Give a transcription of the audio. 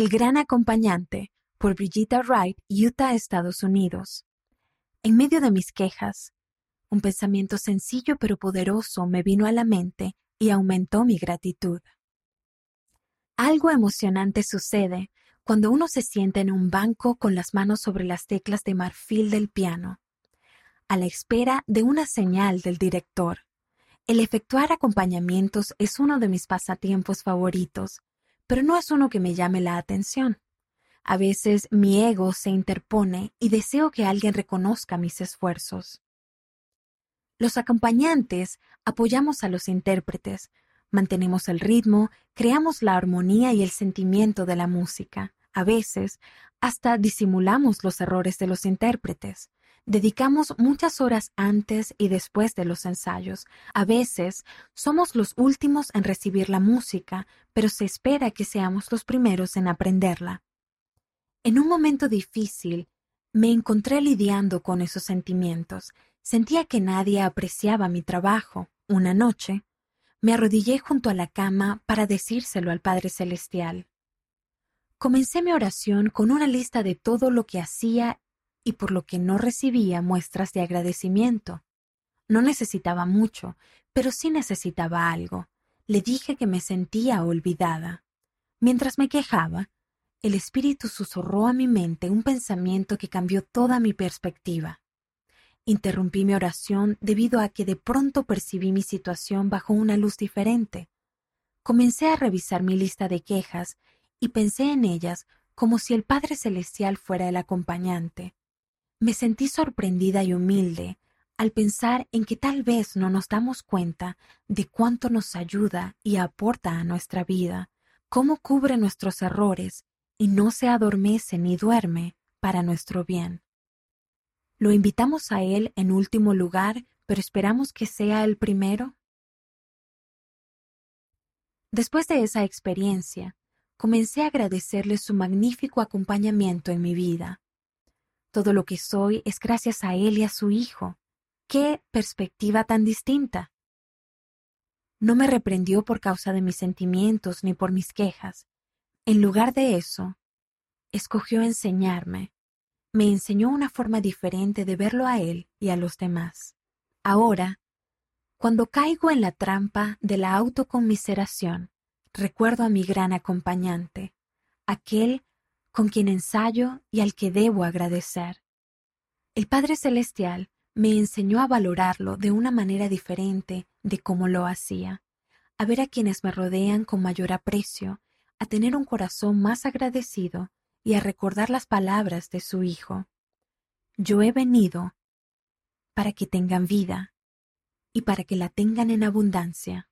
El gran acompañante, por Brigitta Wright, Utah, Estados Unidos. En medio de mis quejas, un pensamiento sencillo pero poderoso me vino a la mente y aumentó mi gratitud. Algo emocionante sucede cuando uno se sienta en un banco con las manos sobre las teclas de marfil del piano, a la espera de una señal del director. El efectuar acompañamientos es uno de mis pasatiempos favoritos, pero no es uno que me llame la atención. A veces mi ego se interpone y deseo que alguien reconozca mis esfuerzos. Los acompañantes apoyamos a los intérpretes, mantenemos el ritmo, creamos la armonía y el sentimiento de la música. A veces, hasta disimulamos los errores de los intérpretes. Dedicamos muchas horas antes y después de los ensayos. A veces somos los últimos en recibir la música, pero se espera que seamos los primeros en aprenderla. En un momento difícil, me encontré lidiando con esos sentimientos. Sentía que nadie apreciaba mi trabajo. Una noche, me arrodillé junto a la cama para decírselo al Padre Celestial. Comencé mi oración con una lista de todo lo que hacía y por lo que no recibía muestras de agradecimiento. No necesitaba mucho, pero sí necesitaba algo. Le dije que me sentía olvidada. Mientras me quejaba, el Espíritu susurró a mi mente un pensamiento que cambió toda mi perspectiva. Interrumpí mi oración debido a que de pronto percibí mi situación bajo una luz diferente. Comencé a revisar mi lista de quejas y pensé en ellas como si el Padre Celestial fuera el acompañante. Me sentí sorprendida y humilde al pensar en que tal vez no nos damos cuenta de cuánto nos ayuda y aporta a nuestra vida, cómo cubre nuestros errores y no se adormece ni duerme para nuestro bien. ¿Lo invitamos a Él en último lugar, pero esperamos que sea el primero? Después de esa experiencia, comencé a agradecerle su magnífico acompañamiento en mi vida. Todo lo que soy es gracias a Él y a su Hijo. ¡Qué perspectiva tan distinta! No me reprendió por causa de mis sentimientos ni por mis quejas. En lugar de eso, escogió enseñarme. Me enseñó una forma diferente de verlo a Él y a los demás. Ahora, cuando caigo en la trampa de la autoconmiseración, recuerdo a mi gran acompañante, aquel con quien ensayo y al que debo agradecer. El Padre Celestial me enseñó a valorarlo de una manera diferente de cómo lo hacía, a ver a quienes me rodean con mayor aprecio, a tener un corazón más agradecido y a recordar las palabras de su Hijo. Yo he venido para que tengan vida y para que la tengan en abundancia.